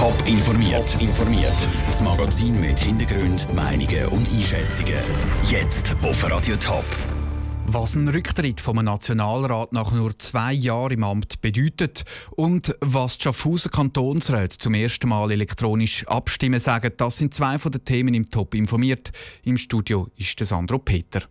Top informiert. informiert. Das Magazin mit Hintergrund, Meinungen und Einschätzungen. Jetzt auf Radio Top. Was ein Rücktritt vom Nationalrat nach nur zwei Jahren im Amt bedeutet und was die Schaffhauser Kantonsräte zum ersten Mal elektronisch abstimmen sagen, das sind zwei von den Themen im Top informiert. Im Studio ist Sandro Peter.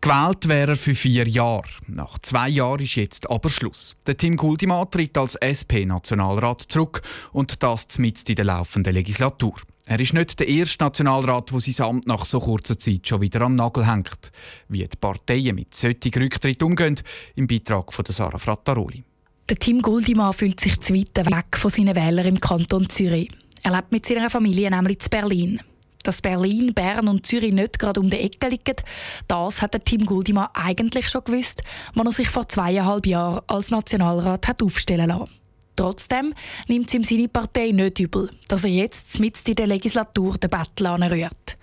Gewählt wäre er für vier Jahre. Nach zwei Jahren ist jetzt aber Schluss. Der Tim Guldima tritt als SP-Nationalrat zurück und das mitten in der laufenden Legislatur. Er ist nicht der erste Nationalrat, der sein Amt nach so kurzer Zeit schon wieder am Nagel hängt. Wie die Parteien mit solchen Rücktritt umgehen, im Beitrag von Sarah Frattaroli. Der Tim Guldimann fühlt sich zu weg von seinen Wählern im Kanton Zürich. Er lebt mit seiner Familie nämlich in Berlin. Dass Berlin, Bern und Zürich nicht gerade um die Ecke liegen, das hat der Tim Guldimann eigentlich schon gewusst, als er sich vor zweieinhalb Jahren als Nationalrat hat aufstellen lassen. Trotzdem nimmt es ihm seine Partei nicht übel, dass er jetzt mit in der Legislatur den Battle anrührt.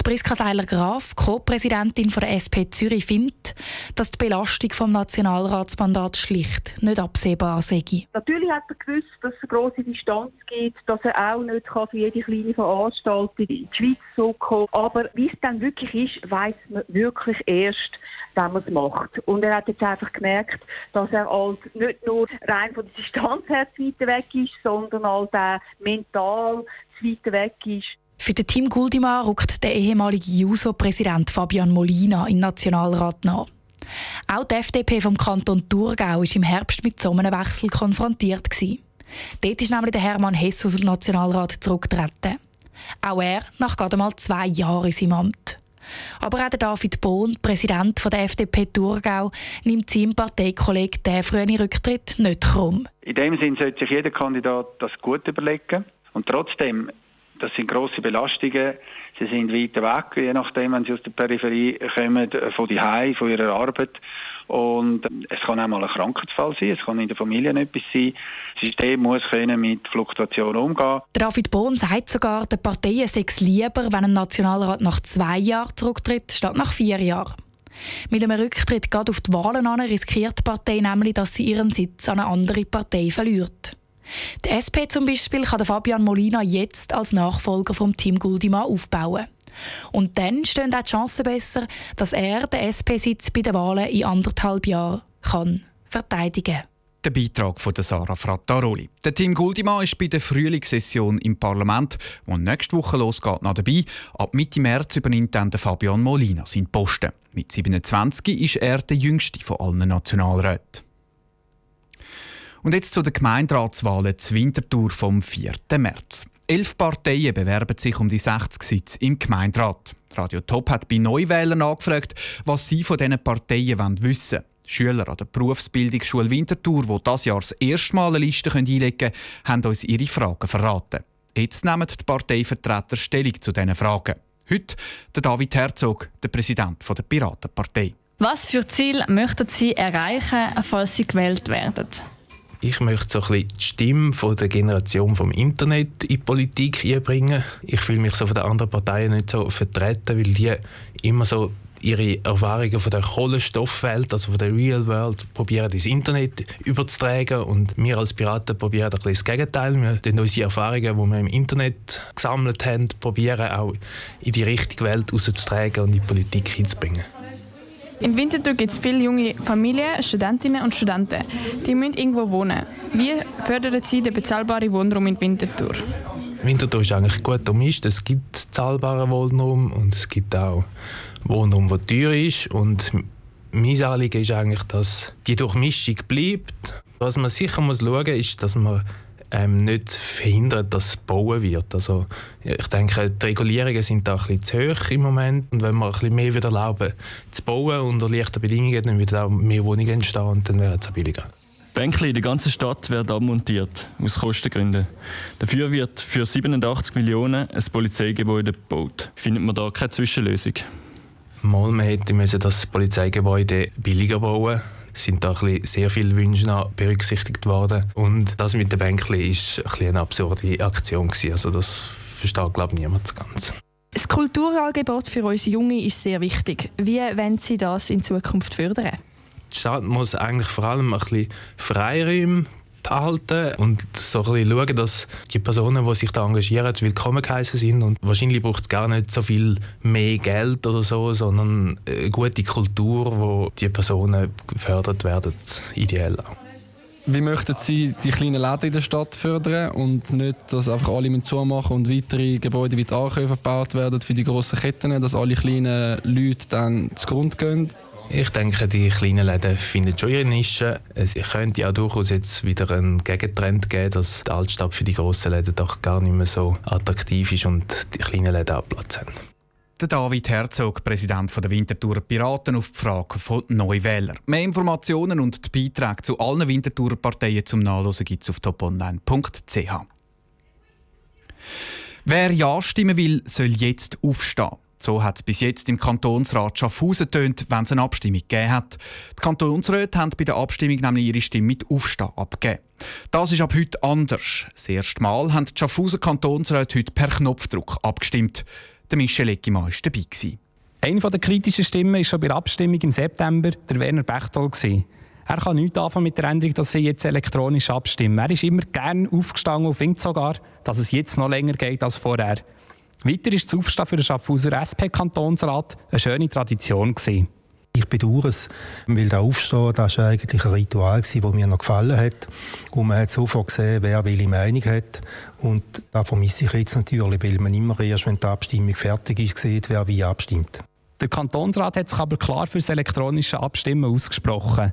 Die Priska Seiler-Graf, Co-Präsidentin der SP Zürich, findet, dass die Belastung vom Nationalratsmandat schlicht nicht absehbar sei. Natürlich hat er gewusst, dass es eine grosse Distanz gibt, dass er auch nicht für jede kleine Veranstaltung in die Schweiz zurückkommen kann. Aber wie es dann wirklich ist, weiß man wirklich erst, wenn man es macht. Und er hat jetzt einfach gemerkt, dass er als nicht nur rein von der Distanz her zu weit weg ist, sondern auch mental zu weit weg ist. Für den Team Guldimar rückt der ehemalige JUSO-Präsident Fabian Molina in den Nationalrat nach. Auch die FDP vom Kanton Thurgau war im Herbst mit so einem Wechsel konfrontiert. Dort ist nämlich der Hermann Hess aus dem Nationalrat zurückgetreten. Auch er nach gerade mal zwei Jahren in seinem Amt. Aber auch der David Bohn, Präsident der FDP Thurgau, nimmt seinem Parteikollegen den frühen Rücktritt nicht krumm. In dem Sinne sollte sich jeder Kandidat das gut überlegen. Und trotzdem das sind große Belastungen. Sie sind weiter weg, je nachdem, wenn sie aus der Peripherie kommen, von die Hause, von ihrer Arbeit. Und es kann auch mal ein Krankheitsfall sein, es kann in der Familie etwas sein. Das System muss können mit Fluktuation umgehen. David Bohn sagt sogar, der Parteien sei es lieber, wenn ein Nationalrat nach zwei Jahren zurücktritt, statt nach vier Jahren. Mit einem Rücktritt gerade auf die Wahlen an riskiert die Partei nämlich, dass sie ihren Sitz an eine andere Partei verliert. Die SP zum Beispiel kann Fabian Molina jetzt als Nachfolger vom Team Guldima aufbauen. Und dann stehen auch die Chancen besser, dass er den SP-Sitz bei den Wahlen in anderthalb Jahren kann verteidigen. Der Beitrag von Sarah Frattaroli. Der Team Guldima ist bei der Frühlingssession im Parlament, die nächste Woche losgeht, noch dabei. Ab Mitte März übernimmt dann Fabian Molina seinen Posten. Mit 27 ist er der jüngste von allen Nationalräten. Und jetzt zu den Gemeinderatswahlen zur Winterthur vom 4. März. Elf Parteien bewerben sich um die 60 Sitze im Gemeinderat. Radio Top hat bei Neuwählern angefragt, was sie von diesen Parteien wissen wollen. Schüler an der Berufsbildungsschule Winterthur, die das Jahr das erste Mal eine Liste einlegen können, haben uns ihre Fragen verraten. Jetzt nehmen die Parteivertreter Stellung zu diesen Fragen. Heute der David Herzog, der Präsident der Piratenpartei. Was für Ziel möchten Sie erreichen, falls Sie gewählt werden? Ich möchte so ein bisschen die Stimme von der Generation vom Internet in die Politik einbringen. Ich fühle mich so von den anderen Parteien nicht so vertreten, weil die immer so ihre Erfahrungen von der Kohlenstoffwelt, also von der Real World, probieren ins Internet überzutragen und wir als Piraten probieren ein bisschen das Gegenteil. Wir probieren unsere Erfahrungen, die wir im Internet gesammelt haben, probieren auch in die richtige Welt rauszutragen und in die Politik hinzubringen. In Winterthur gibt es viele junge Familien, Studentinnen und Studenten. Die müssen irgendwo wohnen. Wie fördern Sie den bezahlbaren Wohnraum in Winterthur? Winterthur ist eigentlich gut gemischt. Es gibt zahlbaren Wohnraum und es gibt auch Wohnraum, der teuer ist. Und mein Anliegen ist eigentlich, dass die Durchmischung bleibt. Was man sicher muss schauen muss, ist, dass man ähm, nicht verhindert, dass bauen wird. Also ich denke, die Regulierungen sind da ein bisschen zu hoch im Moment und wenn wir ein bisschen mehr wieder erlauben zu bauen unter leichten Bedingungen, dann würden auch mehr Wohnungen entstehen und dann wäre es auch billiger. Bänkli in der ganzen Stadt werden abmontiert, aus Kostengründen. Dafür wird für 87 Millionen ein Polizeigebäude gebaut. Findet man da keine Zwischenlösung? Mal, man hätte müssen das Polizeigebäude billiger bauen sind da sehr viele Wünsche berücksichtigt worden. Und das mit den Bänkchen war eine absurde Aktion. Also das versteht, glaube ich, niemand ganz. Das Kulturangebot für uns Junge ist sehr wichtig. Wie wollen Sie das in Zukunft fördern? Die Stadt muss eigentlich vor allem ein bisschen Freiräume halten und so ein bisschen schauen, dass die Personen, die sich da engagieren, willkommen geheißen sind. Und wahrscheinlich braucht es gar nicht so viel mehr Geld oder so, sondern eine gute Kultur, wo die Personen gefördert werden, ideell auch. Wie möchten Sie die kleinen Läden in der Stadt fördern und nicht, dass einfach alle zumachen und weitere Gebäude wie die Ankäufe gebaut werden für die grossen Ketten, dass alle kleinen Leute dann zugrunde gehen? Ich denke, die kleinen Läden finden schon ihre Nische. Es könnte auch durchaus jetzt wieder einen Gegentrend geben, dass die Altstadt für die grossen Läden doch gar nicht mehr so attraktiv ist und die kleinen Läden auch Platz haben. Der David Herzog, Präsident der Winterthurer Piraten, auf die Frage von Neuwählern. Mehr Informationen und die Beiträge zu allen Winterthurer Parteien zum Nachlesen gibt es auf toponline.ch. Wer Ja stimmen will, soll jetzt aufstehen. So hat es bis jetzt im Kantonsrat Schaffhausen tönt, wenn es eine Abstimmung gegeben hat. Die Kantonsräte haben bei der Abstimmung nämlich ihre Stimme mit Aufstehen abgegeben. Das ist ab heute anders. Das erste Mal haben die Schaffhauser Kantonsräte heute per Knopfdruck abgestimmt. Der Michel Eckimann war dabei. Eine der kritischen Stimmen war schon bei der Abstimmung im September der Werner Bechtol. Er kann nichts anfangen mit der Änderung, dass sie jetzt elektronisch abstimmen. Er ist immer gern aufgestanden und findet sogar, dass es jetzt noch länger geht als vorher. Weiter ist das Aufstehen für den Schaffhauser SP-Kantonsrat eine schöne Tradition. Gewesen. Ich bedauere es, weil der Aufstehen, das war eigentlich ein Ritual, das mir noch gefallen hat. Und man hat sofort gesehen, wer welche Meinung hat. Und da vermisse ich jetzt natürlich, weil man immer erst, wenn die Abstimmung fertig ist, sieht, wer wie abstimmt. Der Kantonsrat hat sich aber klar für das elektronische Abstimmen ausgesprochen.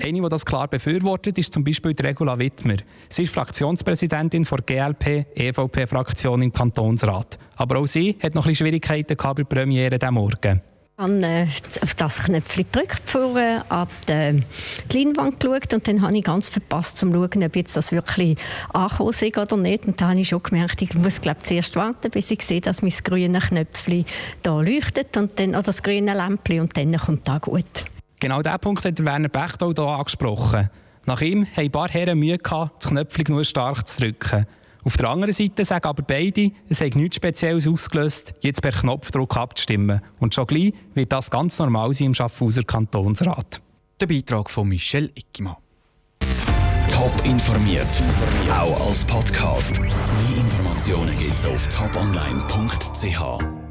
Eine, die das klar befürwortet, ist zum Beispiel Regula Wittmer. Sie ist Fraktionspräsidentin der GLP-EVP-Fraktion im Kantonsrat. Aber auch sie hat noch ein bisschen Schwierigkeiten bei der Premiere diesen Morgen. Habe äh, auf das Knöpfchen gedrückt, vorher an die, die Leinwand geschaut und dann habe ich ganz verpasst zu schauen, ob jetzt das wirklich angekommen ist oder nicht. Und dann habe ich schon gemerkt, ich muss glaube zuerst warten, bis ich sehe, dass mein grünes Knöpfchen da leuchtet und dann, oder das grüne Lämpchen und dann kommt das gut. Genau diesen Punkt hat Werner Bechtold hier angesprochen. Nach ihm haben ein paar Herren Mühe gehabt, das Knöpfchen nur stark zu drücken. Auf der anderen Seite sagen aber beide, es hat nichts Spezielles ausgelöst, jetzt per Knopfdruck abzustimmen. Und schon gleich wird das ganz normal sein im Schaffhauser Kantonsrat. Der Beitrag von Michel Ickimann. Top informiert, auch als Podcast. Mehr Informationen gibt es auf toponline.ch.